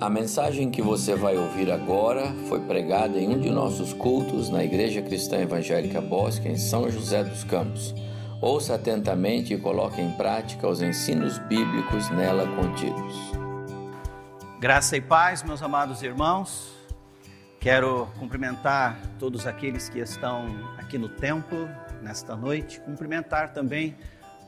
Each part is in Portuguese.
A mensagem que você vai ouvir agora foi pregada em um de nossos cultos na Igreja Cristã Evangélica Bosque, em São José dos Campos. Ouça atentamente e coloque em prática os ensinos bíblicos nela contidos. Graça e paz, meus amados irmãos. Quero cumprimentar todos aqueles que estão aqui no templo nesta noite, cumprimentar também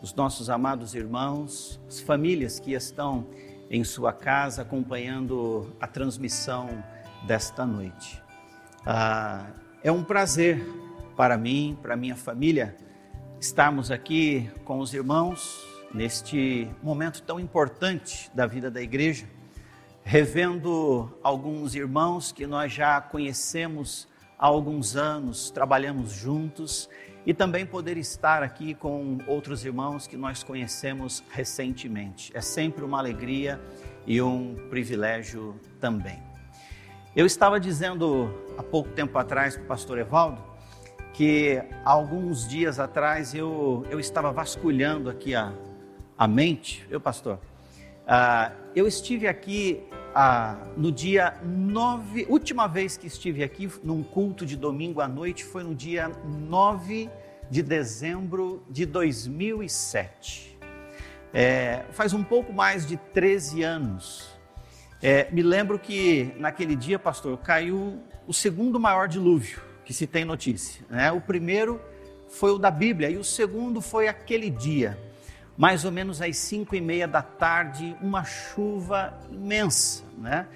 os nossos amados irmãos, as famílias que estão em sua casa acompanhando a transmissão desta noite. Ah, é um prazer para mim, para minha família, estarmos aqui com os irmãos neste momento tão importante da vida da igreja, revendo alguns irmãos que nós já conhecemos há alguns anos, trabalhamos juntos e também poder estar aqui com outros irmãos que nós conhecemos recentemente. É sempre uma alegria e um privilégio também. Eu estava dizendo há pouco tempo atrás para o pastor Evaldo que alguns dias atrás eu, eu estava vasculhando aqui a, a mente, eu pastor, uh, eu estive aqui uh, no dia 9, última vez que estive aqui num culto de domingo à noite foi no dia 9 de dezembro de 2007. É, faz um pouco mais de 13 anos. É, me lembro que naquele dia, pastor, caiu o segundo maior dilúvio que se tem notícia. Né? O primeiro foi o da Bíblia e o segundo foi aquele dia, mais ou menos às cinco e meia da tarde, uma chuva imensa. Né?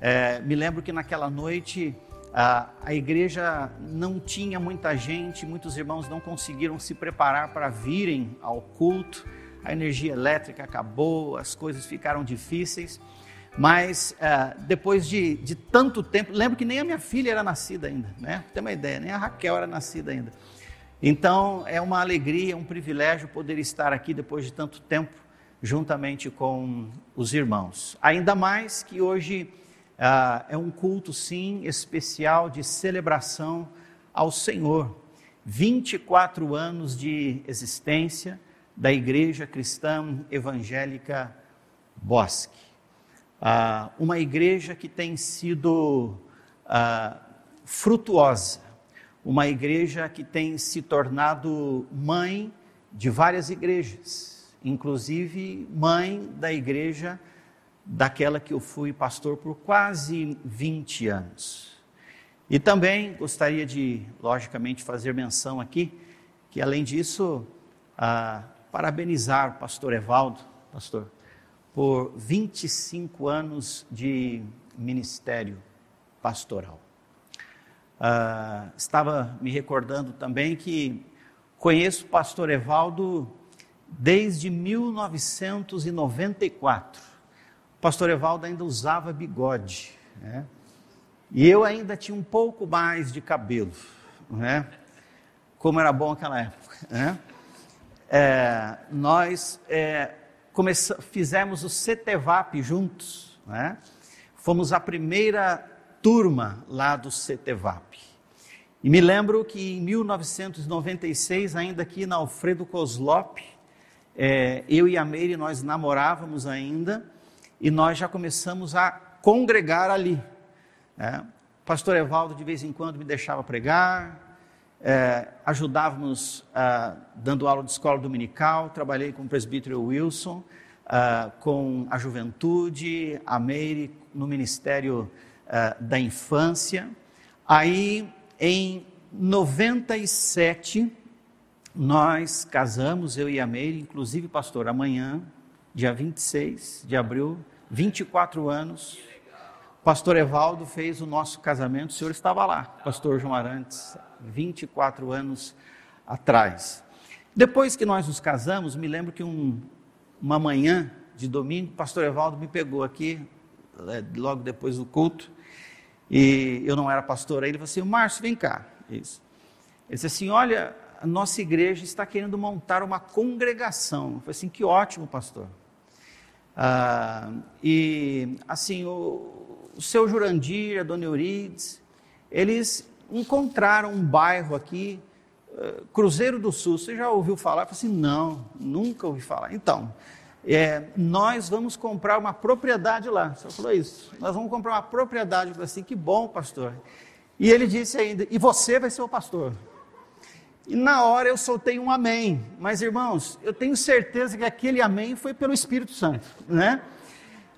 É, me lembro que naquela noite a, a igreja não tinha muita gente, muitos irmãos não conseguiram se preparar para virem ao culto, a energia elétrica acabou, as coisas ficaram difíceis. Mas uh, depois de, de, tanto tempo, lembro que nem a minha filha era nascida ainda, né? Tem uma ideia, nem a Raquel era nascida ainda. Então é uma alegria, um privilégio poder estar aqui depois de tanto tempo, juntamente com os irmãos. Ainda mais que hoje ah, é um culto, sim, especial de celebração ao Senhor. 24 anos de existência da Igreja Cristã Evangélica Bosque. Ah, uma igreja que tem sido ah, frutuosa, uma igreja que tem se tornado mãe de várias igrejas, inclusive mãe da igreja daquela que eu fui pastor por quase 20 anos. E também gostaria de, logicamente, fazer menção aqui, que além disso, ah, parabenizar o pastor Evaldo, pastor, por 25 anos de ministério pastoral. Ah, estava me recordando também que conheço o pastor Evaldo desde 1994 pastor Evaldo ainda usava bigode, né? E eu ainda tinha um pouco mais de cabelo, né? Como era bom aquela época, né? É, nós é, fizemos o CTVAP juntos, né? Fomos a primeira turma lá do CTVAP. E me lembro que em 1996, ainda aqui na Alfredo Koslop, é, eu e a Meire, nós namorávamos ainda, e nós já começamos a congregar ali. É, pastor Evaldo de vez em quando me deixava pregar, é, ajudávamos ah, dando aula de escola dominical, trabalhei com o presbítero Wilson, ah, com a juventude, a Meire no Ministério ah, da Infância. Aí, em 97, nós casamos, eu e a Meire, inclusive, pastor, amanhã, dia 26 de abril, 24 anos. Pastor Evaldo fez o nosso casamento, o senhor estava lá, pastor João Arantes, 24 anos atrás. Depois que nós nos casamos, me lembro que um, uma manhã de domingo, pastor Evaldo me pegou aqui, é, logo depois do culto, e eu não era pastor aí, ele falou assim, Márcio, vem cá. Isso. Ele disse assim, olha, a nossa igreja está querendo montar uma congregação. Eu falei assim, que ótimo, pastor. Ah, e assim, o, o seu Jurandir, a dona Eurides, eles encontraram um bairro aqui, uh, Cruzeiro do Sul. Você já ouviu falar? Eu falei assim, não, nunca ouvi falar. Então, é, nós vamos comprar uma propriedade lá. Senhor falou isso. Nós vamos comprar uma propriedade. Eu falei assim, que bom, pastor. E ele disse ainda, e você vai ser o pastor. E na hora eu soltei um amém. Mas irmãos, eu tenho certeza que aquele amém foi pelo Espírito Santo, né?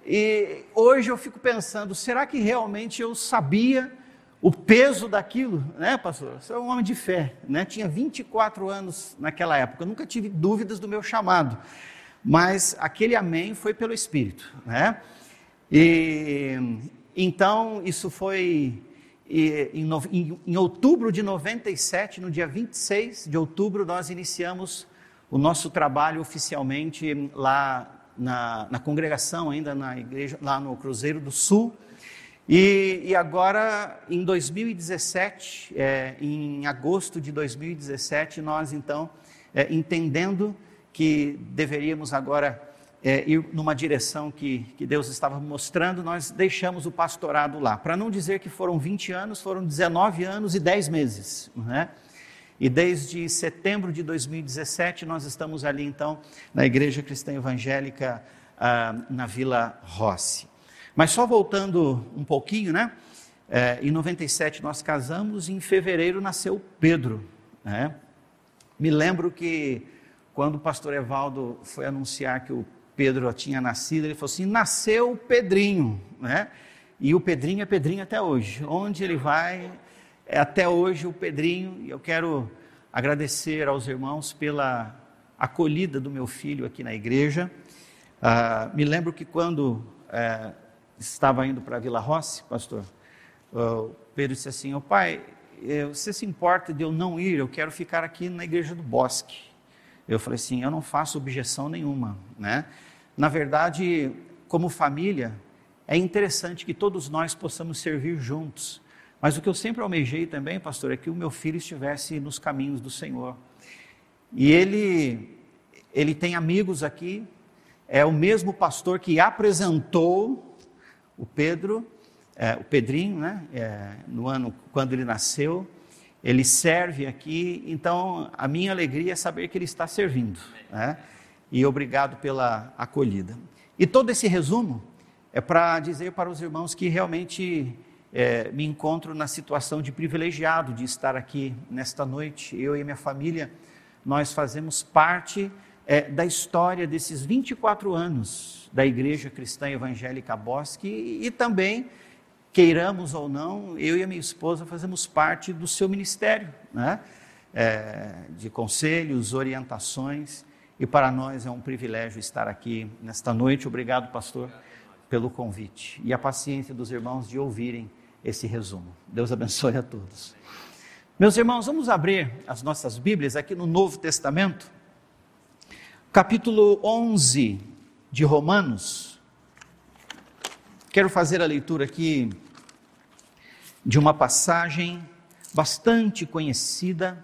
E hoje eu fico pensando, será que realmente eu sabia o peso daquilo, né, pastor? Você é um homem de fé, né? Tinha 24 anos naquela época, eu nunca tive dúvidas do meu chamado. Mas aquele amém foi pelo Espírito, né? E então isso foi em, em, em, outubro de 97, no dia 26 de outubro, nós iniciamos o nosso trabalho oficialmente lá na, na congregação, ainda na igreja, lá no Cruzeiro do Sul. E, e agora, em 2017, é, em agosto de 2017, nós então, é, entendendo que deveríamos agora é, ir numa direção que, que Deus estava mostrando, nós deixamos o pastorado lá. Para não dizer que foram 20 anos, foram 19 anos e 10 meses. Né? E desde setembro de 2017, nós estamos ali então na Igreja Cristã Evangélica ah, na Vila Rossi. Mas só voltando um pouquinho, né? É, em 97 nós casamos, e em fevereiro nasceu Pedro. Né? Me lembro que quando o pastor Evaldo foi anunciar que o Pedro tinha nascido, ele falou assim: nasceu o Pedrinho, né? E o Pedrinho é Pedrinho até hoje. Onde ele vai, é até hoje o Pedrinho. E eu quero agradecer aos irmãos pela acolhida do meu filho aqui na igreja. Ah, me lembro que quando é, estava indo para Vila Rossi, pastor, o Pedro disse assim: "O pai, eh, você se importa de eu não ir? Eu quero ficar aqui na igreja do Bosque." Eu falei assim: "Eu não faço objeção nenhuma, né?" Na verdade, como família, é interessante que todos nós possamos servir juntos. Mas o que eu sempre almejei também, pastor, é que o meu filho estivesse nos caminhos do Senhor. E ele, ele tem amigos aqui, é o mesmo pastor que apresentou o Pedro, é, o Pedrinho, né, é, no ano quando ele nasceu. Ele serve aqui, então a minha alegria é saber que ele está servindo. Né? e obrigado pela acolhida. E todo esse resumo é para dizer para os irmãos que realmente é, me encontro na situação de privilegiado de estar aqui nesta noite. Eu e minha família, nós fazemos parte é, da história desses 24 anos da Igreja Cristã Evangélica Bosque e, e também, queiramos ou não, eu e a minha esposa fazemos parte do seu ministério, né? É, de conselhos, orientações. E para nós é um privilégio estar aqui nesta noite. Obrigado, pastor, pelo convite e a paciência dos irmãos de ouvirem esse resumo. Deus abençoe a todos. Meus irmãos, vamos abrir as nossas Bíblias aqui no Novo Testamento, capítulo 11 de Romanos. Quero fazer a leitura aqui de uma passagem bastante conhecida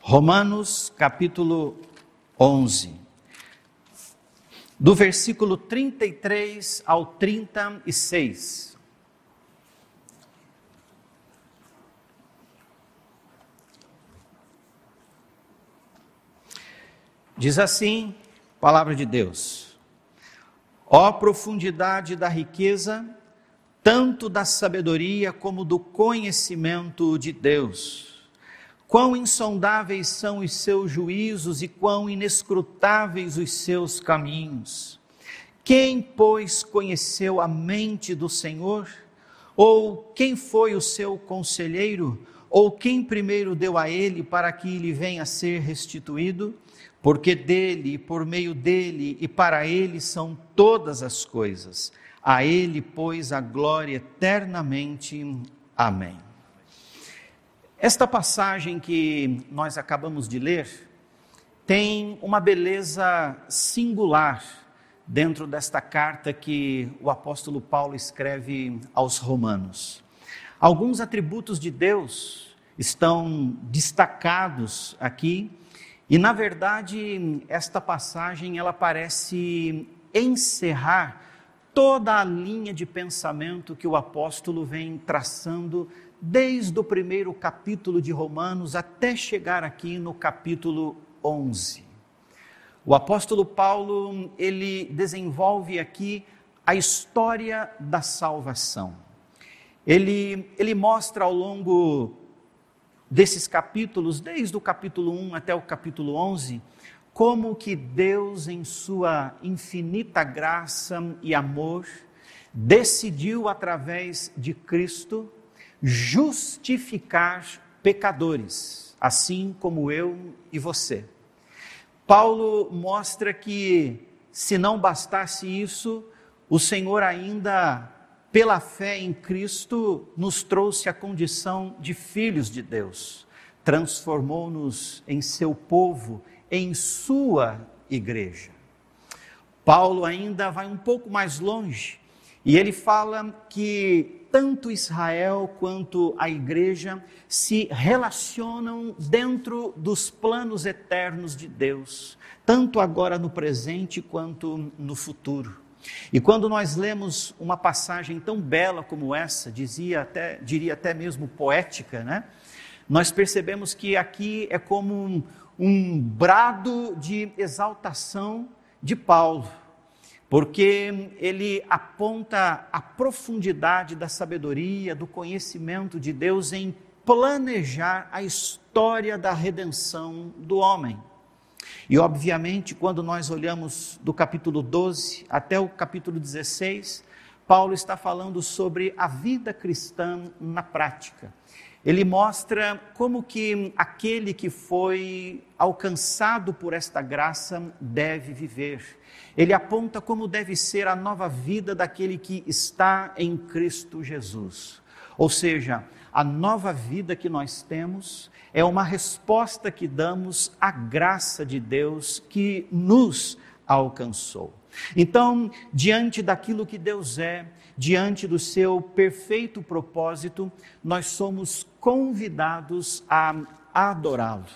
Romanos capítulo 11, do versículo 33 ao 36. Diz assim, palavra de Deus: Ó profundidade da riqueza, tanto da sabedoria como do conhecimento de Deus Quão insondáveis são os seus juízos e quão inescrutáveis os seus caminhos. Quem, pois, conheceu a mente do Senhor? Ou quem foi o seu conselheiro? Ou quem primeiro deu a ele para que lhe venha a ser restituído? Porque dele, por meio dele e para ele são todas as coisas. A ele, pois, a glória eternamente. Amém. Esta passagem que nós acabamos de ler tem uma beleza singular dentro desta carta que o apóstolo Paulo escreve aos Romanos. Alguns atributos de Deus estão destacados aqui e na verdade esta passagem ela parece encerrar toda a linha de pensamento que o apóstolo vem traçando desde o primeiro capítulo de Romanos até chegar aqui no capítulo 11. O apóstolo Paulo, ele desenvolve aqui a história da salvação. Ele, ele mostra ao longo desses capítulos, desde o capítulo 1 até o capítulo 11, como que Deus, em sua infinita graça e amor, decidiu, através de Cristo, justificar pecadores, assim como eu e você. Paulo mostra que, se não bastasse isso, o Senhor ainda, pela fé em Cristo, nos trouxe a condição de filhos de Deus, transformou-nos em seu povo, em sua igreja. Paulo ainda vai um pouco mais longe e ele fala que tanto Israel quanto a igreja se relacionam dentro dos planos eternos de Deus, tanto agora no presente quanto no futuro. E quando nós lemos uma passagem tão bela como essa, dizia até, diria até mesmo poética, né? Nós percebemos que aqui é como um, um brado de exaltação de Paulo, porque ele aponta a profundidade da sabedoria, do conhecimento de Deus em planejar a história da redenção do homem. E, obviamente, quando nós olhamos do capítulo 12 até o capítulo 16, Paulo está falando sobre a vida cristã na prática. Ele mostra como que aquele que foi alcançado por esta graça deve viver. Ele aponta como deve ser a nova vida daquele que está em Cristo Jesus. Ou seja, a nova vida que nós temos é uma resposta que damos à graça de Deus que nos alcançou. Então, diante daquilo que Deus é, diante do seu perfeito propósito, nós somos convidados a adorá-lo,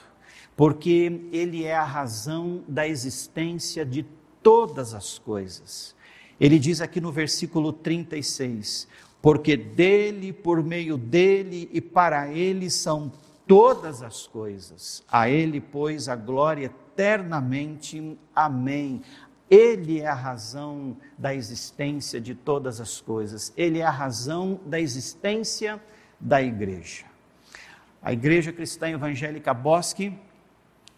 porque Ele é a razão da existência de todas as coisas. Ele diz aqui no versículo 36: Porque dele, por meio dele e para ele são todas as coisas. A ele, pois, a glória eternamente. Amém. Ele é a razão da existência de todas as coisas. Ele é a razão da existência da igreja. A Igreja Cristã Evangélica Bosque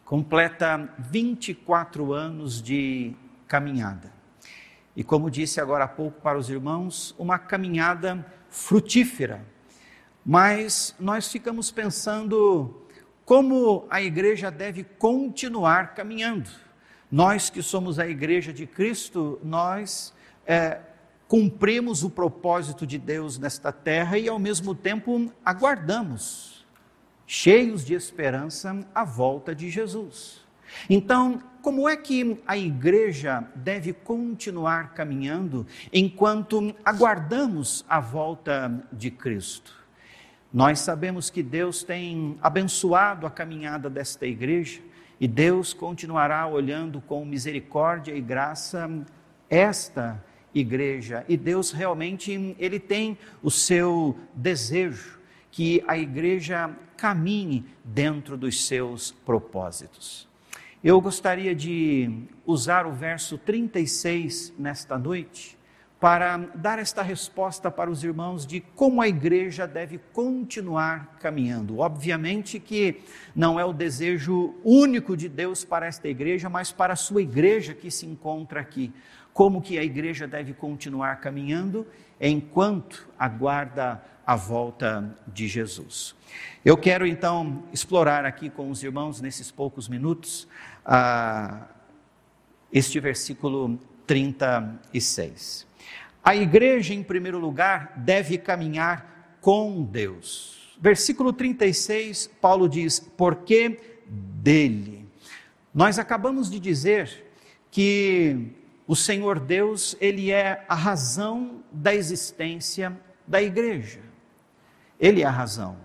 completa 24 anos de caminhada. E como disse agora há pouco para os irmãos, uma caminhada frutífera. Mas nós ficamos pensando como a igreja deve continuar caminhando nós que somos a igreja de Cristo, nós é, cumprimos o propósito de Deus nesta terra e ao mesmo tempo aguardamos, cheios de esperança, a volta de Jesus. Então, como é que a igreja deve continuar caminhando enquanto aguardamos a volta de Cristo? Nós sabemos que Deus tem abençoado a caminhada desta igreja, e Deus continuará olhando com misericórdia e graça esta igreja. E Deus realmente ele tem o seu desejo que a igreja caminhe dentro dos seus propósitos. Eu gostaria de usar o verso 36 nesta noite para dar esta resposta para os irmãos de como a igreja deve continuar caminhando. Obviamente que não é o desejo único de Deus para esta igreja, mas para a sua igreja que se encontra aqui. Como que a igreja deve continuar caminhando enquanto aguarda a volta de Jesus. Eu quero então explorar aqui com os irmãos, nesses poucos minutos, ah, este versículo 36. A igreja, em primeiro lugar, deve caminhar com Deus. Versículo 36, Paulo diz: porque dele. Nós acabamos de dizer que o Senhor Deus, ele é a razão da existência da igreja. Ele é a razão.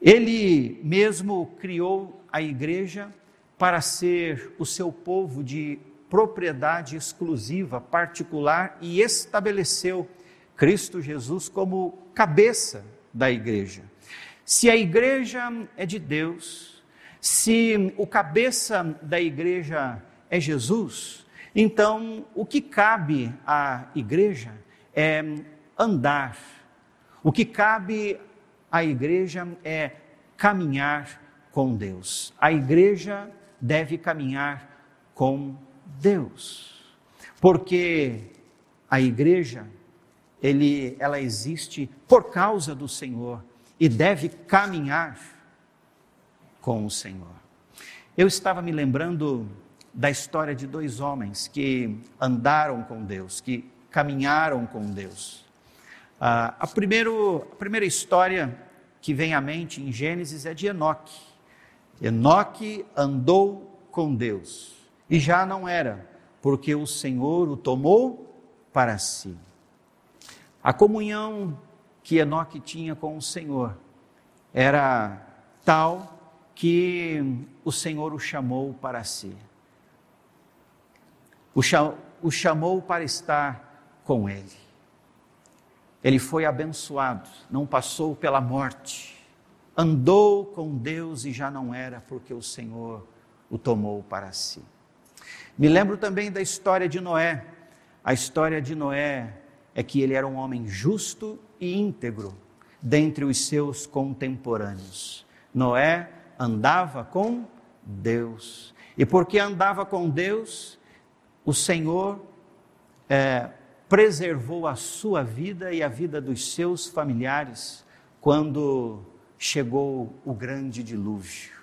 Ele mesmo criou a igreja para ser o seu povo de propriedade exclusiva, particular e estabeleceu Cristo Jesus como cabeça da igreja. Se a igreja é de Deus, Se o cabeça da igreja é Jesus, então o que cabe à igreja é andar. O que cabe à igreja é caminhar com Deus. A igreja deve caminhar com Deus. Porque a igreja, ele, ela existe por causa do Senhor e deve caminhar com o Senhor. Eu estava me lembrando da história de dois homens que andaram com Deus, que caminharam com Deus. Ah, a, primeiro, a primeira história que vem à mente em Gênesis é de Enoque. Enoque andou com Deus e já não era, porque o Senhor o tomou para si. A comunhão que Enoque tinha com o Senhor era tal que o Senhor o chamou para si. O chamou para estar com ele. Ele foi abençoado, não passou pela morte andou com Deus e já não era porque o Senhor o tomou para si. Me lembro também da história de Noé. A história de Noé é que ele era um homem justo e íntegro dentre os seus contemporâneos. Noé andava com Deus. E porque andava com Deus, o Senhor é, preservou a sua vida e a vida dos seus familiares quando chegou o grande dilúvio.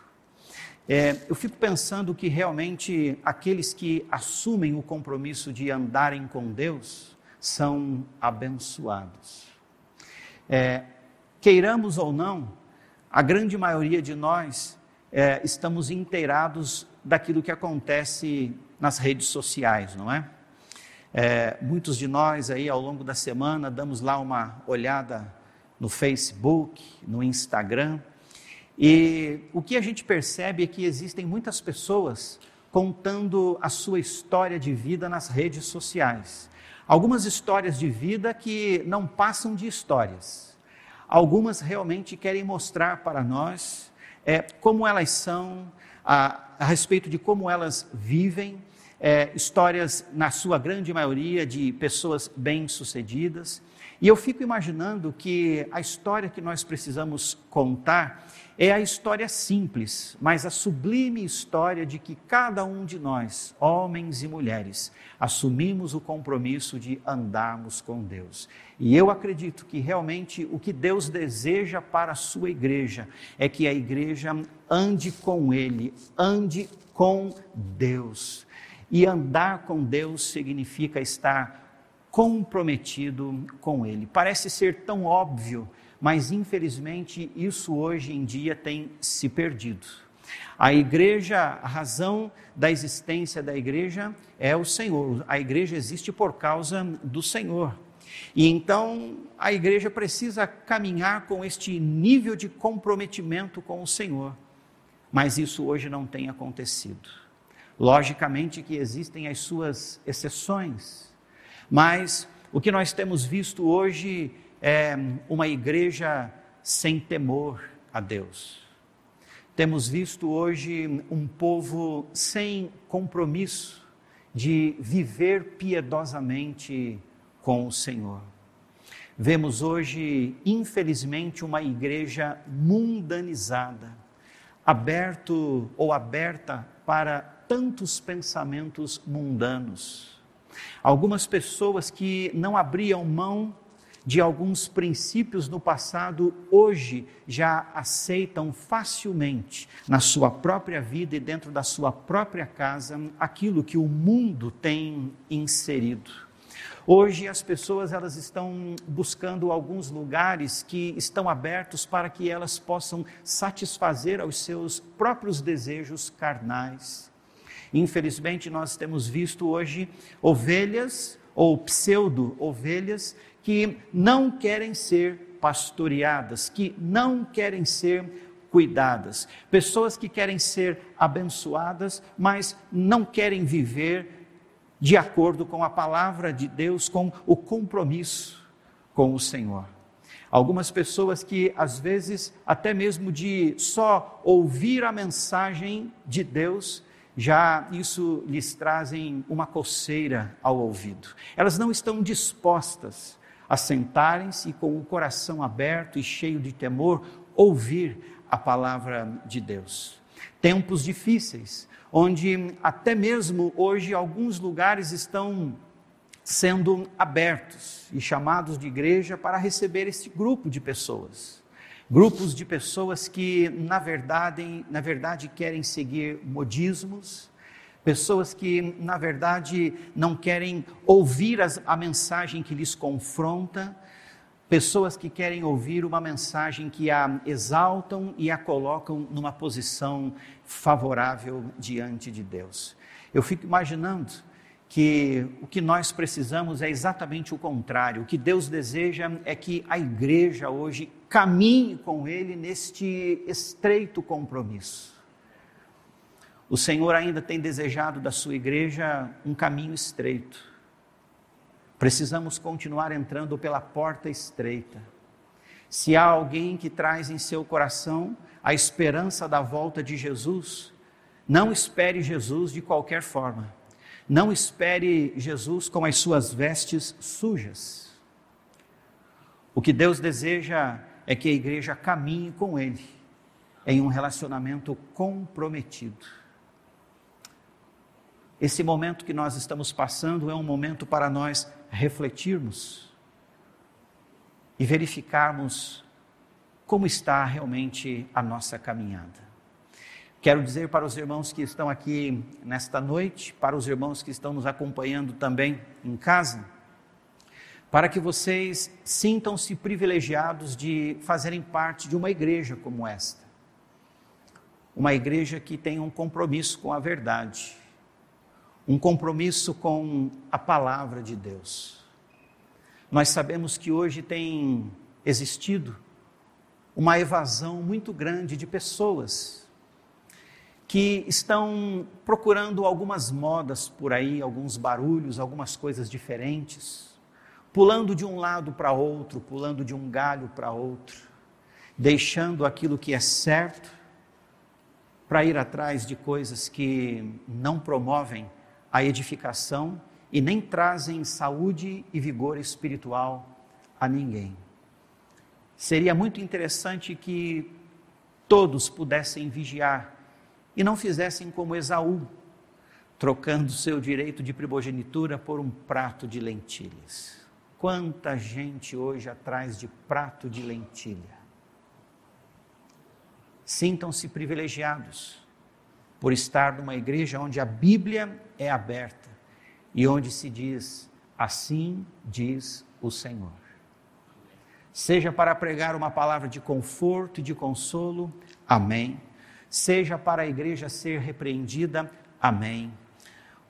É, eu fico pensando que realmente aqueles que assumem o compromisso de andarem com Deus são abençoados. É, queiramos ou não, a grande maioria de nós é, estamos inteirados daquilo que acontece nas redes sociais, não é? É? Muitos de nós aí ao longo da semana damos lá uma olhada no Facebook, no Instagram. E o que a gente percebe é que existem muitas pessoas contando a sua história de vida nas redes sociais. Algumas histórias de vida que não passam de histórias. Algumas realmente querem mostrar para nós é, como elas são, a, a respeito de como elas vivem, é, histórias, na sua grande maioria, de pessoas bem-sucedidas. E eu fico imaginando que a história que nós precisamos contar é a história simples, mas a sublime história de que cada um de nós, homens e mulheres, assumimos o compromisso de andarmos com Deus. E eu acredito que realmente o que Deus deseja para a sua igreja é que a igreja ande com Ele, ande com Deus. E andar com Deus significa estar comprometido com Ele. Parece ser tão óbvio, mas infelizmente isso hoje em dia tem se perdido. A igreja, a razão da existência da igreja é o Senhor. A igreja existe por causa do Senhor. E então a igreja precisa caminhar com este nível de comprometimento com o Senhor. Mas isso hoje não tem acontecido. Logicamente que existem as suas exceções, mas o que nós temos visto hoje é uma igreja sem temor a Deus. Temos visto hoje um povo sem compromisso de viver piedosamente com o Senhor. Vemos hoje, infelizmente, uma igreja mundanizada, aberto ou aberta para tantos pensamentos mundanos Algumas pessoas que não abriam mão de alguns princípios no passado, hoje já aceitam facilmente na sua própria vida e dentro da sua própria casa aquilo que o mundo tem inserido. Hoje as pessoas elas estão buscando alguns lugares que estão abertos para que elas possam satisfazer aos seus próprios desejos carnais. Infelizmente, nós temos visto hoje ovelhas ou pseudo-ovelhas que não querem ser pastoreadas, que não querem ser cuidadas, pessoas que querem ser abençoadas, mas não querem viver de acordo com a palavra de Deus, com o compromisso com o Senhor. Algumas pessoas que, às vezes, até mesmo de só ouvir a mensagem de Deus, já isso lhes trazem uma coceira ao ouvido. Elas não estão dispostas a sentarem-se e com o coração aberto e cheio de temor ouvir a palavra de Deus. Tempos difíceis, onde até mesmo hoje alguns lugares estão sendo abertos e chamados de igreja para receber esse grupo de pessoas. Grupos de pessoas que, na verdade, na verdade querem seguir modismos, pessoas que, na verdade, não querem ouvir as, a mensagem que lhes confronta, pessoas que querem ouvir uma mensagem que a exaltam e a colocam numa posição favorável diante de Deus. Eu fico imaginando que o que nós precisamos é exatamente o contrário. O que Deus deseja é que a igreja hoje caminhe com Ele neste estreito compromisso. O Senhor ainda tem desejado da sua igreja um caminho estreito. Precisamos continuar entrando pela porta estreita. Se há alguém que traz em seu coração a esperança da volta de Jesus, não espere Jesus de qualquer forma não espere Jesus com as suas vestes sujas. O que Deus deseja é que a igreja caminhe com Ele em um relacionamento comprometido. Esse momento que nós estamos passando é um momento para nós refletirmos e verificarmos como está realmente a nossa caminhada. Quero dizer para os irmãos que estão aqui nesta noite, para os irmãos que estão nos acompanhando também em casa, para que vocês sintam-se privilegiados de fazerem parte de uma igreja como esta. Uma igreja que tem um compromisso com a verdade, um compromisso com a palavra de Deus. Nós sabemos que hoje tem existido uma evasão muito grande de pessoas que estão procurando algumas modas por aí, alguns barulhos, algumas coisas diferentes, pulando de um lado para outro, pulando de um galho para outro, deixando aquilo que é certo para ir atrás de coisas que não promovem a edificação e nem trazem saúde e vigor espiritual a ninguém. Seria muito interessante que todos pudessem vigiar e não fizessem como Esaú, trocando seu direito de primogenitura por um prato de lentilhas. Quanta gente hoje atrás de prato de lentilha. Sintam-se privilegiados por estar numa igreja onde a Bíblia é aberta e onde se diz: Assim diz o Senhor. Seja para pregar uma palavra de conforto e de consolo, amém seja para a igreja ser repreendida. Amém.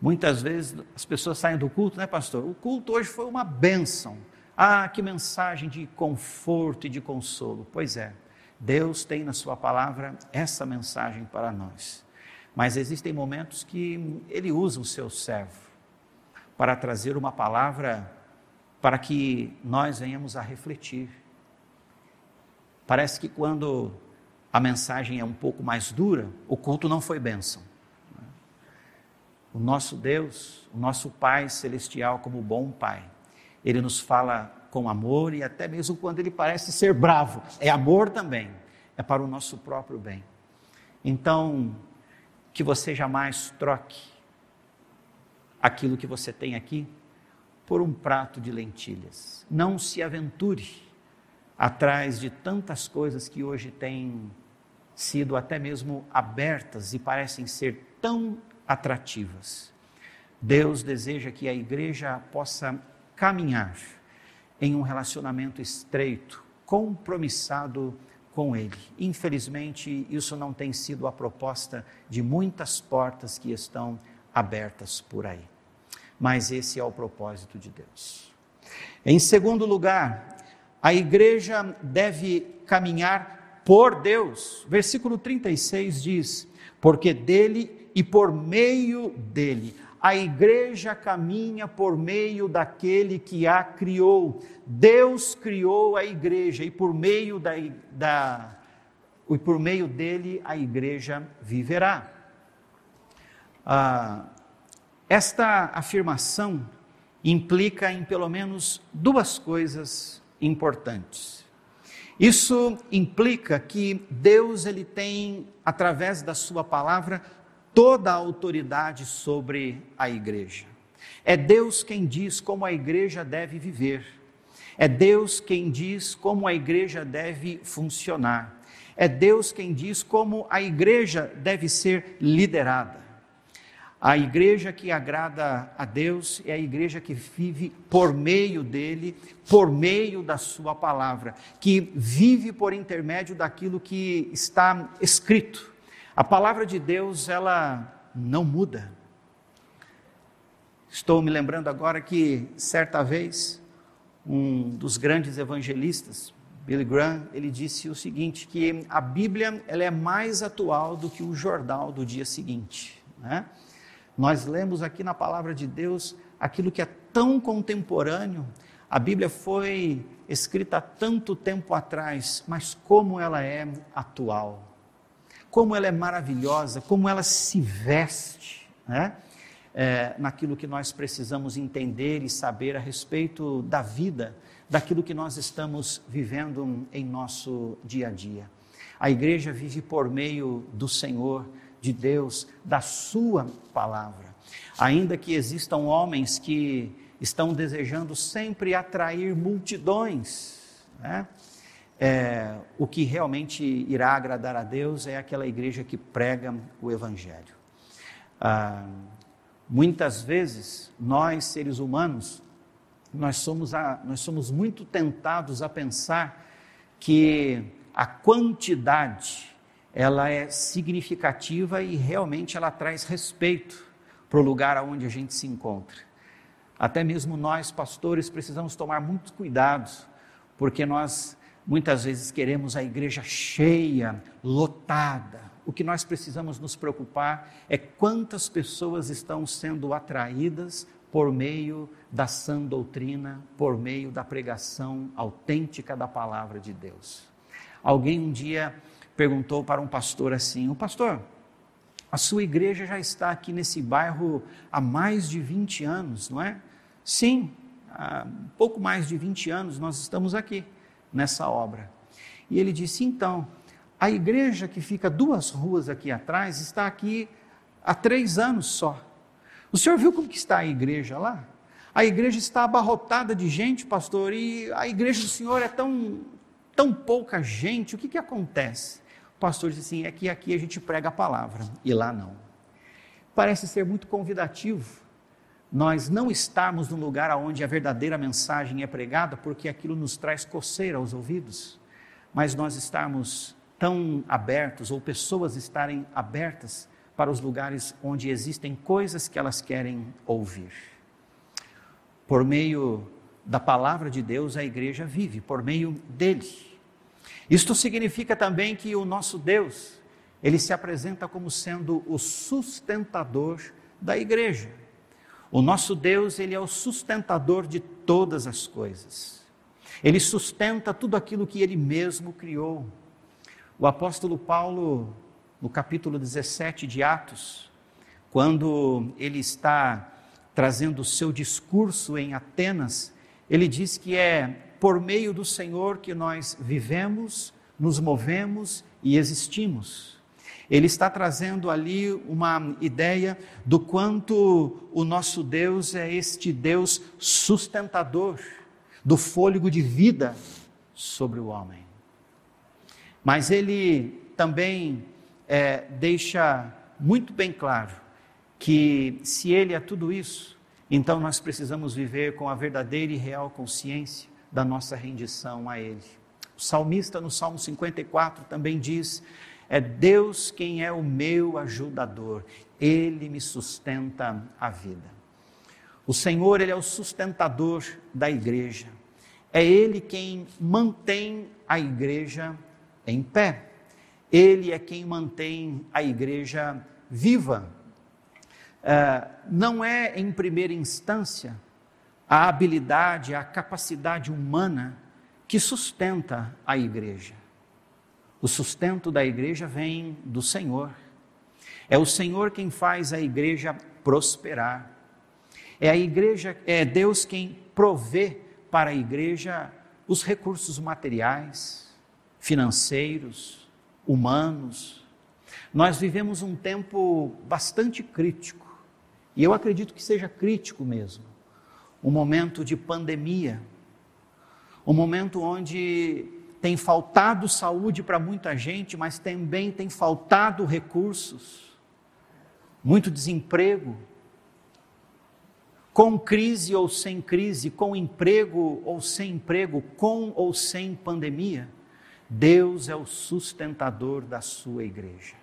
Muitas vezes as pessoas saem do culto, né, pastor? O culto hoje foi uma bênção. Ah, que mensagem de conforto e de consolo. Pois é, Deus tem na Sua palavra essa mensagem para nós. Mas existem momentos que Ele usa o seu servo para trazer uma palavra para que nós venhamos a refletir. Parece que quando a mensagem é um pouco mais dura, o culto não foi bênção. O nosso Deus, o nosso Pai celestial, como bom Pai, ele nos fala com amor e até mesmo quando ele parece ser bravo, é amor também, é para o nosso próprio bem. Então, que você jamais troque aquilo que você tem aqui por um prato de lentilhas. Não se aventure atrás de tantas coisas que hoje tem sido até mesmo abertas e parecem ser tão atrativas. Deus deseja que a igreja possa caminhar em um relacionamento estreito, compromissado com Ele. Infelizmente, isso não tem sido a proposta de muitas portas que estão abertas por aí. Mas esse é o propósito de Deus. Em segundo lugar, a igreja deve caminhar por Deus. Versículo 36 diz: Porque dele e por meio dele a igreja caminha por meio daquele que a criou. Deus criou a igreja e por meio, da, da, e por meio dele a igreja viverá. Ah, esta afirmação implica em pelo menos duas coisas importantes. Isso implica que Deus ele tem através da sua palavra toda a autoridade sobre a igreja. É Deus quem diz como a igreja deve viver. É Deus quem diz como a igreja deve funcionar. É Deus quem diz como a igreja deve ser liderada. A igreja que agrada a Deus é a igreja que vive por meio dele, por meio da sua palavra, que vive por intermédio daquilo que está escrito. A palavra de Deus, ela não muda. Estou me lembrando agora que certa vez um dos grandes evangelistas, Billy Graham, ele disse o seguinte, que a Bíblia ela é mais atual do que o jornal do dia seguinte, né? Nós lemos aqui na palavra de Deus aquilo que é tão contemporâneo. A Bíblia foi escrita há tanto tempo atrás, mas como ela é atual. Como ela é maravilhosa, como ela se veste, né? É, naquilo que nós precisamos entender e saber a respeito da vida, daquilo que nós estamos vivendo em nosso dia a dia. A igreja vive por meio do Senhor, de Deus, da Sua palavra. Ainda que existam homens que estão desejando sempre atrair multidões, né? É, o que realmente irá agradar a Deus é aquela igreja que prega o Evangelho. Ah, muitas vezes, nós, seres humanos, nós somos, a, nós somos muito tentados a pensar que a quantidade ela é significativa e realmente ela traz respeito para o lugar onde a gente se encontra. Até mesmo nós, pastores, precisamos tomar muitos cuidados, porque nós muitas vezes queremos a igreja cheia, lotada. O que nós precisamos nos preocupar é quantas pessoas estão sendo atraídas por meio da sã doutrina, por meio da pregação autêntica da palavra de Deus. Alguém um dia perguntou para um pastor assim: O pastor, a sua igreja já está aqui nesse bairro há mais de 20 anos, não é? Sim, há pouco mais de 20 anos nós estamos aqui nessa obra. E ele disse: então, a igreja que fica duas ruas aqui atrás está aqui há três anos só. O senhor viu como que está a igreja lá? A igreja está abarrotada de gente, pastor, e a igreja do senhor é tão, tão pouca gente, o que, que acontece? pastor disse assim: é que aqui a gente prega a palavra e lá não. Parece ser muito convidativo nós não estarmos no lugar onde a verdadeira mensagem é pregada, porque aquilo nos traz coceira aos ouvidos, mas nós estarmos tão abertos, ou pessoas estarem abertas para os lugares onde existem coisas que elas querem ouvir. Por meio da palavra de Deus, a igreja vive, por meio dele. Isto significa também que o nosso Deus, ele se apresenta como sendo o sustentador da igreja. O nosso Deus, ele é o sustentador de todas as coisas. Ele sustenta tudo aquilo que ele mesmo criou. O apóstolo Paulo, no capítulo 17 de Atos, quando ele está trazendo o seu discurso em Atenas, ele diz que é por meio do Senhor que nós vivemos, nos movemos e existimos. Ele está trazendo ali uma ideia do quanto o nosso Deus é este Deus sustentador do fôlego de vida sobre o homem. Mas ele também é, deixa muito bem claro que se ele é tudo isso, então nós precisamos viver com a verdadeira e real consciência da nossa rendição a Ele. O salmista, no Salmo 54, também diz: É Deus quem é o meu ajudador, Ele me sustenta a vida. O Senhor, Ele é o sustentador da igreja, é Ele quem mantém a igreja em pé, Ele é quem mantém a igreja viva. é, não é, em primeira instância, a habilidade, a capacidade humana que sustenta a igreja. O sustento da igreja vem do Senhor. É o Senhor quem faz a igreja prosperar. É a igreja, é Deus quem provê para a igreja os recursos materiais, financeiros, humanos. Nós vivemos um tempo bastante crítico, e eu acredito que seja crítico mesmo. Um momento de pandemia, um momento onde tem faltado saúde para muita gente, mas também tem faltado recursos, muito desemprego, com crise ou sem crise, com emprego ou sem emprego, com ou sem pandemia, Deus é o sustentador da sua igreja.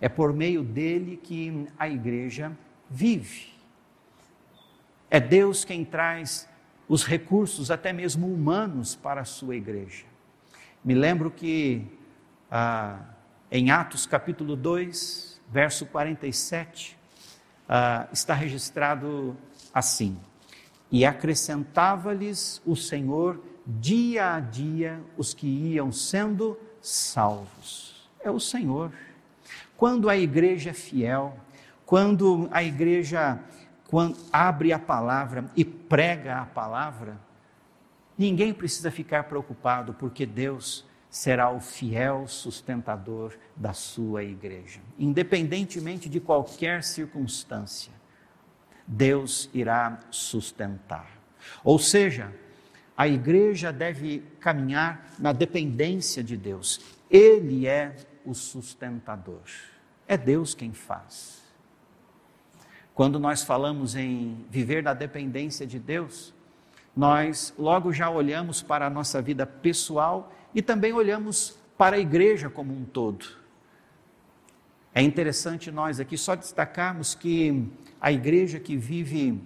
É por meio dele que a igreja vive. É Deus quem traz os recursos, até mesmo humanos, para a sua igreja. Me lembro que ah, em Atos capítulo 2, verso 47, ah, está registrado assim: E acrescentava-lhes o Senhor dia a dia os que iam sendo salvos. É o Senhor. Quando a igreja é fiel, quando a igreja quando abre a palavra e prega a palavra, ninguém precisa ficar preocupado, porque Deus será o fiel sustentador da sua igreja, independentemente de qualquer circunstância. Deus irá sustentar. Ou seja, a igreja deve caminhar na dependência de Deus. Ele é o sustentador. É Deus quem faz. Quando nós falamos em viver na dependência de Deus, nós logo já olhamos para a nossa vida pessoal e também olhamos para a igreja como um todo. É interessante nós aqui só destacarmos que a igreja que vive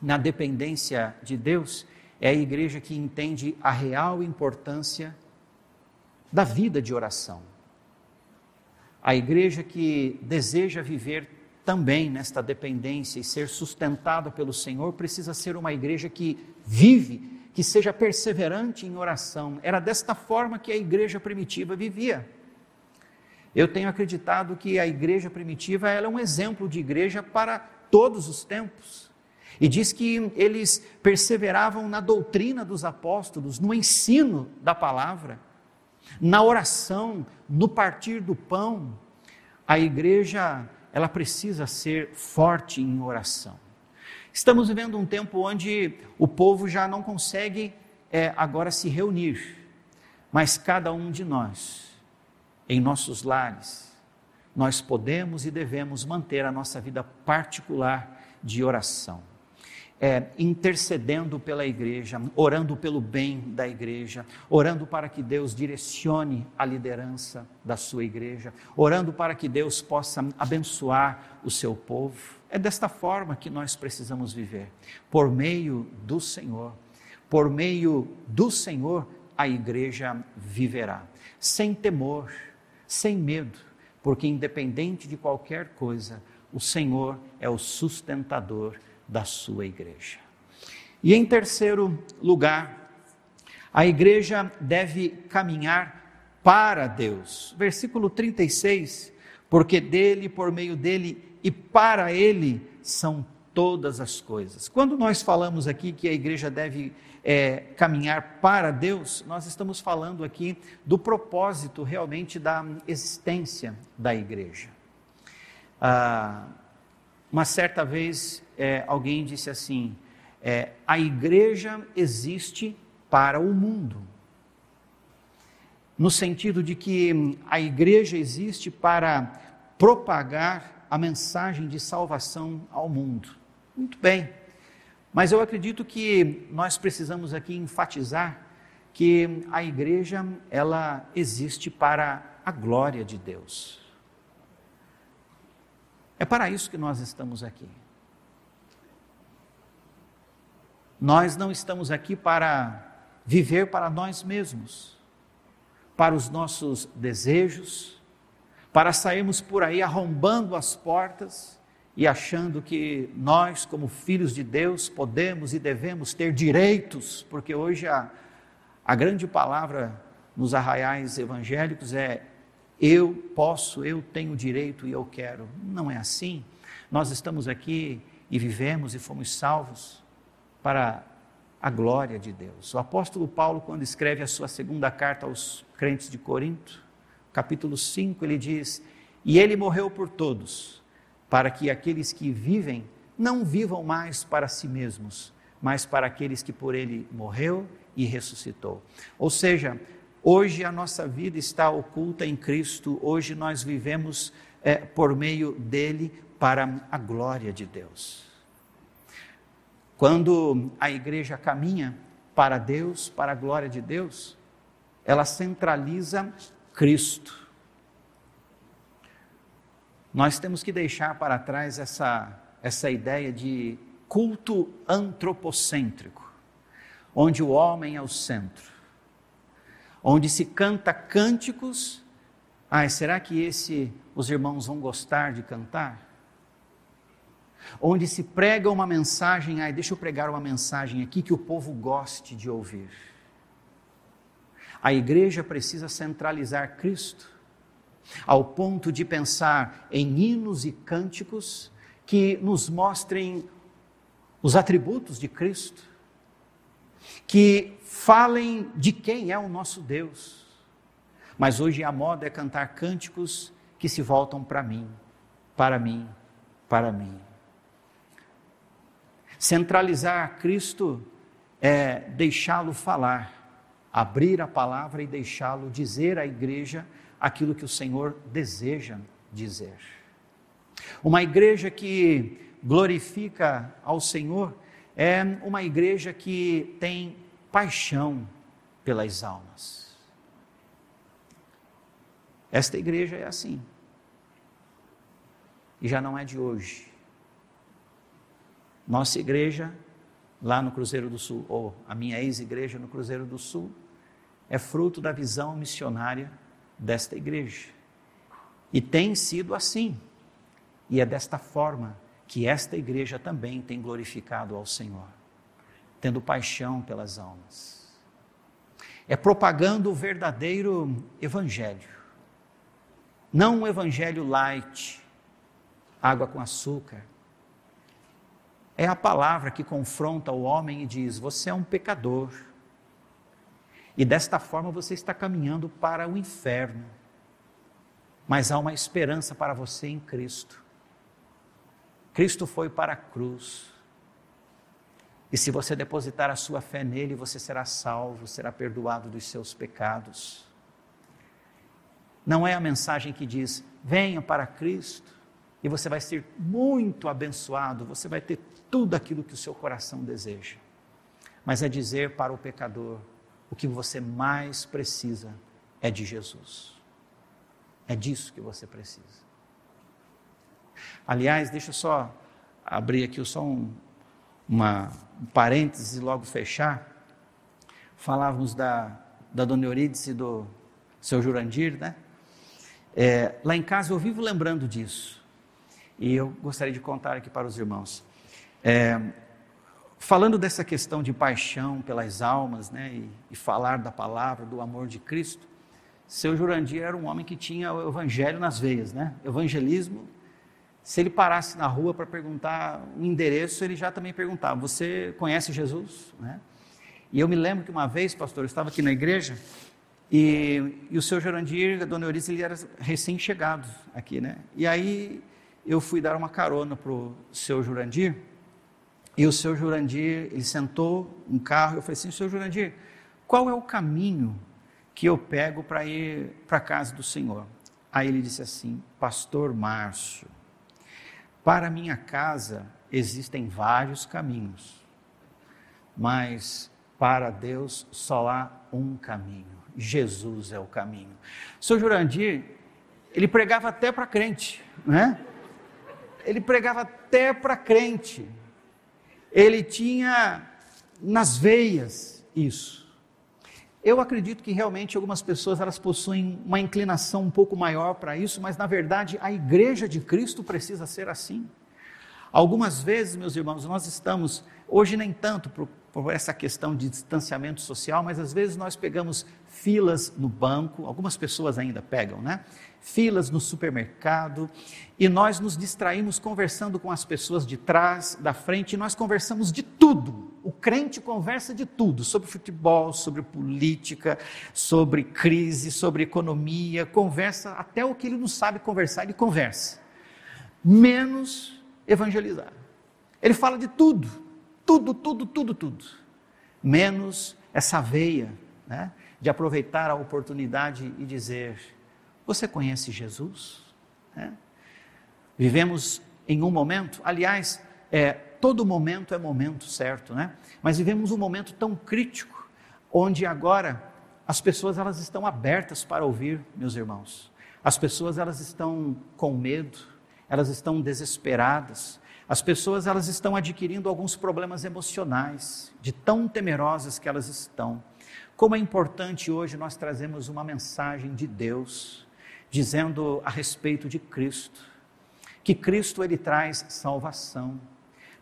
na dependência de Deus é a igreja que entende a real importância da vida de oração. A igreja que deseja viver também nesta dependência e ser sustentada pelo Senhor precisa ser uma igreja que vive, que seja perseverante em oração. Era desta forma que a igreja primitiva vivia. Eu tenho acreditado que a igreja primitiva é um exemplo de igreja para todos os tempos. E diz que eles perseveravam na doutrina dos apóstolos, no ensino da palavra, na oração, no partir do pão. A igreja, ela precisa ser forte em oração. Estamos vivendo um tempo onde o povo já não consegue é, agora se reunir, mas cada um de nós em nossos lares, nós podemos e devemos manter a nossa vida particular de oração. É, intercedendo pela igreja, orando pelo bem da igreja, orando para que Deus direcione a liderança da sua igreja, orando para que Deus possa abençoar o seu povo. É desta forma que nós precisamos viver, por meio do Senhor. Por meio do Senhor, a igreja viverá, sem temor, sem medo, porque independente de qualquer coisa, o Senhor é o sustentador da sua igreja. E em terceiro lugar, a igreja deve caminhar para Deus. Versículo 36, porque dele, por meio dele e para ele são todas as coisas. Quando nós falamos aqui que a igreja deve é, caminhar para Deus, nós estamos falando aqui do propósito realmente da existência da igreja. Ah, uma certa vez é, alguém disse assim: é, a igreja existe para o mundo. No sentido de que a igreja existe para propagar a mensagem de salvação ao mundo. Muito bem. Mas eu acredito que nós precisamos aqui enfatizar que a igreja ela existe para a glória de Deus. É para isso que nós estamos aqui. Nós não estamos aqui para viver para nós mesmos, para os nossos desejos, para sairmos por aí arrombando as portas e achando que nós, como filhos de Deus, podemos e devemos ter direitos, porque hoje a, a grande palavra nos arraiais evangélicos é eu posso, eu tenho direito e eu quero. Não é assim. Nós estamos aqui e vivemos e fomos salvos para a glória de Deus. O apóstolo Paulo, quando escreve a sua segunda carta aos crentes de Corinto, capítulo 5, ele diz: E ele morreu por todos, para que aqueles que vivem não vivam mais para si mesmos, mas para aqueles que por ele morreu e ressuscitou. Ou seja, hoje a nossa vida está oculta em Cristo, hoje nós vivemos é, por meio dele para a glória de Deus. Quando a igreja caminha para Deus, para a glória de Deus, ela centraliza Cristo. Nós temos que deixar para trás essa, essa ideia de culto antropocêntrico, onde o homem é o centro, onde se canta cânticos. Ah, será que esse os irmãos vão gostar de cantar? onde se prega uma mensagem, ai, deixa eu pregar uma mensagem aqui que o povo goste de ouvir. A igreja precisa centralizar Cristo, ao ponto de pensar em hinos e cânticos que nos mostrem os atributos de Cristo, que falem de quem é o nosso Deus. Mas hoje a moda é cantar cânticos que se voltam para mim, para mim, para mim. Centralizar Cristo é deixá-lo falar, abrir a palavra e deixá-lo dizer à igreja aquilo que o Senhor deseja dizer. Uma igreja que glorifica ao Senhor é uma igreja que tem paixão pelas almas. Esta igreja é assim. E já não é de hoje. Nossa igreja, lá no Cruzeiro do Sul, ou a minha ex-igreja no Cruzeiro do Sul, é fruto da visão missionária desta igreja. E tem sido assim. E é desta forma que esta igreja também tem glorificado ao Senhor, tendo paixão pelas almas. É propagando o verdadeiro evangelho. Não um evangelho light, água com açúcar, é a palavra que confronta o homem e diz: Você é um pecador. E desta forma você está caminhando para o inferno. Mas há uma esperança para você em Cristo. Cristo foi para a cruz. E se você depositar a sua fé nele, você será salvo, será perdoado dos seus pecados. Não é a mensagem que diz: venha para Cristo e você vai ser muito abençoado, você vai ter tudo aquilo que o seu coração deseja. Mas é dizer para o pecador: o que você mais precisa é de Jesus. É disso que você precisa. Aliás, deixa eu só abrir aqui só um, uma, um parênteses e logo fechar. Falávamos da, da Dona Eurídice e do seu Jurandir, né? É, lá em casa eu vivo lembrando disso. E eu gostaria de contar aqui para os irmãos. É, falando dessa questão de paixão pelas almas, né, e, e, falar da palavra, do amor de Cristo, seu Jurandir era um homem que tinha o evangelho nas veias, né? Evangelismo. Se ele parasse na rua para perguntar um endereço, ele já também perguntava: Você conhece Jesus? Né? E eu me lembro que uma vez, pastor, eu estava aqui na igreja e, e o seu Jurandir, a dona Eurice, ele era recém-chegado aqui, né? E aí eu fui dar uma carona para o seu Jurandir e o seu Jurandir, ele sentou no carro, eu falei assim, seu Jurandir, qual é o caminho que eu pego para ir para a casa do Senhor? Aí ele disse assim, pastor Márcio, para minha casa existem vários caminhos, mas para Deus só há um caminho, Jesus é o caminho. Seu Jurandir, ele pregava até para crente, né? Ele pregava até para crente ele tinha nas veias isso. Eu acredito que realmente algumas pessoas elas possuem uma inclinação um pouco maior para isso, mas na verdade a igreja de Cristo precisa ser assim. Algumas vezes, meus irmãos, nós estamos, hoje nem tanto por essa questão de distanciamento social, mas às vezes nós pegamos filas no banco, algumas pessoas ainda pegam, né? Filas no supermercado, e nós nos distraímos conversando com as pessoas de trás, da frente, e nós conversamos de tudo. O crente conversa de tudo, sobre futebol, sobre política, sobre crise, sobre economia, conversa até o que ele não sabe conversar, ele conversa. Menos evangelizar. Ele fala de tudo, tudo, tudo, tudo, tudo. Menos essa veia, né? de aproveitar a oportunidade e dizer: Você conhece Jesus? É. Vivemos em um momento, aliás, é, todo momento é momento certo, né? Mas vivemos um momento tão crítico, onde agora as pessoas elas estão abertas para ouvir, meus irmãos. As pessoas elas estão com medo, elas estão desesperadas. As pessoas elas estão adquirindo alguns problemas emocionais, de tão temerosas que elas estão. Como é importante hoje nós trazemos uma mensagem de Deus, dizendo a respeito de Cristo, que Cristo ele traz salvação,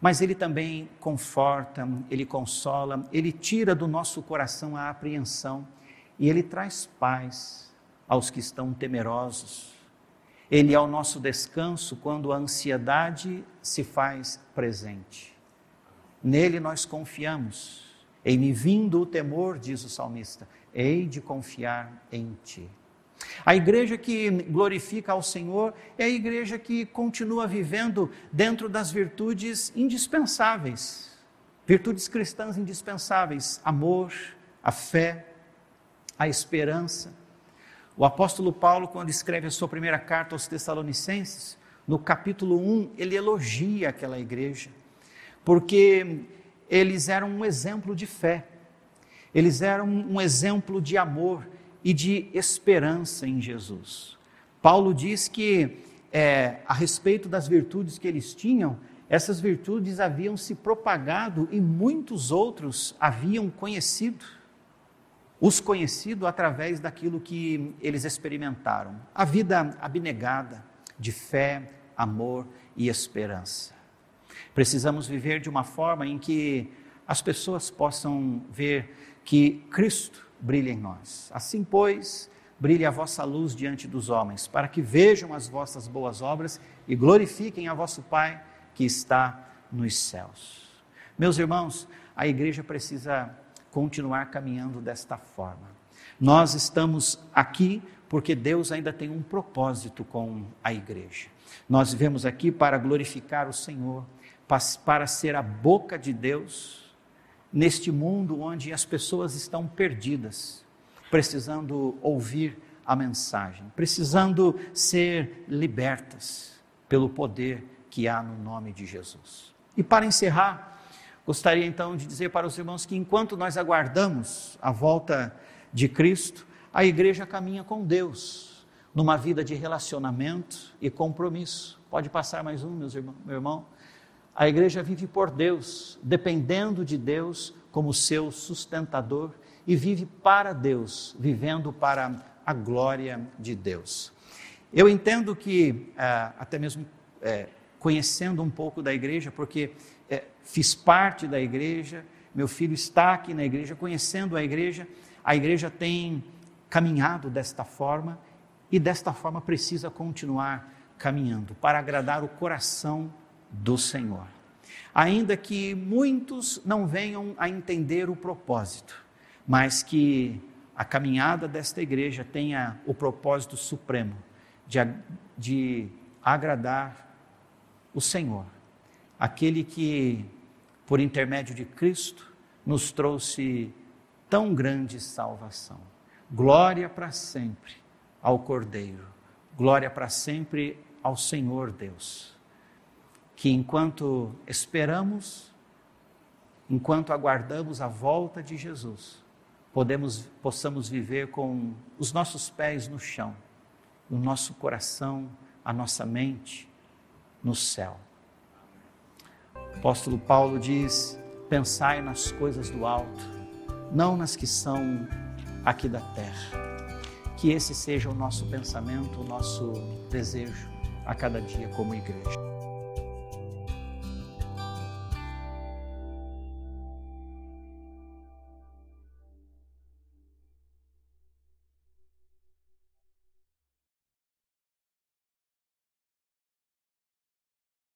mas ele também conforta, ele consola, ele tira do nosso coração a apreensão e ele traz paz aos que estão temerosos. Ele é o nosso descanso quando a ansiedade se faz presente. Nele nós confiamos em me vindo o temor, diz o salmista, hei de confiar em ti. A igreja que glorifica ao Senhor é a igreja que continua vivendo dentro das virtudes indispensáveis, virtudes cristãs indispensáveis: amor, a fé, a esperança. O apóstolo Paulo, quando escreve a sua primeira carta aos Tessalonicenses, no capítulo 1, ele elogia aquela igreja, porque eles eram um exemplo de fé, eles eram um exemplo de amor e de esperança em Jesus. Paulo diz que, é, a respeito das virtudes que eles tinham, essas virtudes haviam se propagado e muitos outros haviam conhecido, os conhecido através daquilo que eles experimentaram. A vida abnegada de fé, amor e esperança. Precisamos viver de uma forma em que as pessoas possam ver que Cristo brilha em nós. Assim, pois, brilhe a vossa luz diante dos homens, para que vejam as vossas boas obras e glorifiquem a vosso Pai que está nos céus. Meus irmãos, a igreja precisa continuar caminhando desta forma. Nós estamos aqui porque Deus ainda tem um propósito com a igreja. Nós vivemos aqui para glorificar o Senhor, para ser a boca de Deus neste mundo onde as pessoas estão perdidas, precisando ouvir a mensagem, precisando ser libertas pelo poder que há no nome de Jesus. E para encerrar, gostaria então de dizer para os irmãos que enquanto nós aguardamos a volta de Cristo, a igreja caminha com Deus numa vida de relacionamento e compromisso. Pode passar mais um, meus irmãos, meu irmão. A igreja vive por Deus, dependendo de Deus como seu sustentador e vive para Deus, vivendo para a glória de Deus. Eu entendo que, é, até mesmo é, conhecendo um pouco da igreja, porque fiz parte da igreja, meu filho está aqui na igreja, conhecendo a igreja, a igreja tem caminhado desta forma e desta forma precisa continuar caminhando para agradar o coração do Senhor. Ainda que muitos não venham a entender o propósito, mas que a caminhada desta igreja tenha o propósito supremo de, de agradar o Senhor, aquele que, por intermédio de Cristo, nos trouxe tão grande salvação. Glória para sempre ao Cordeiro, glória para sempre ao Senhor Deus que enquanto esperamos, enquanto aguardamos a volta de Jesus, podemos, possamos viver com os nossos pés no chão, o nosso coração, a nossa mente no céu. O apóstolo Paulo diz: pensai nas coisas do alto, não nas que são aqui da terra. Que esse seja o nosso pensamento, o nosso desejo a cada dia como igreja.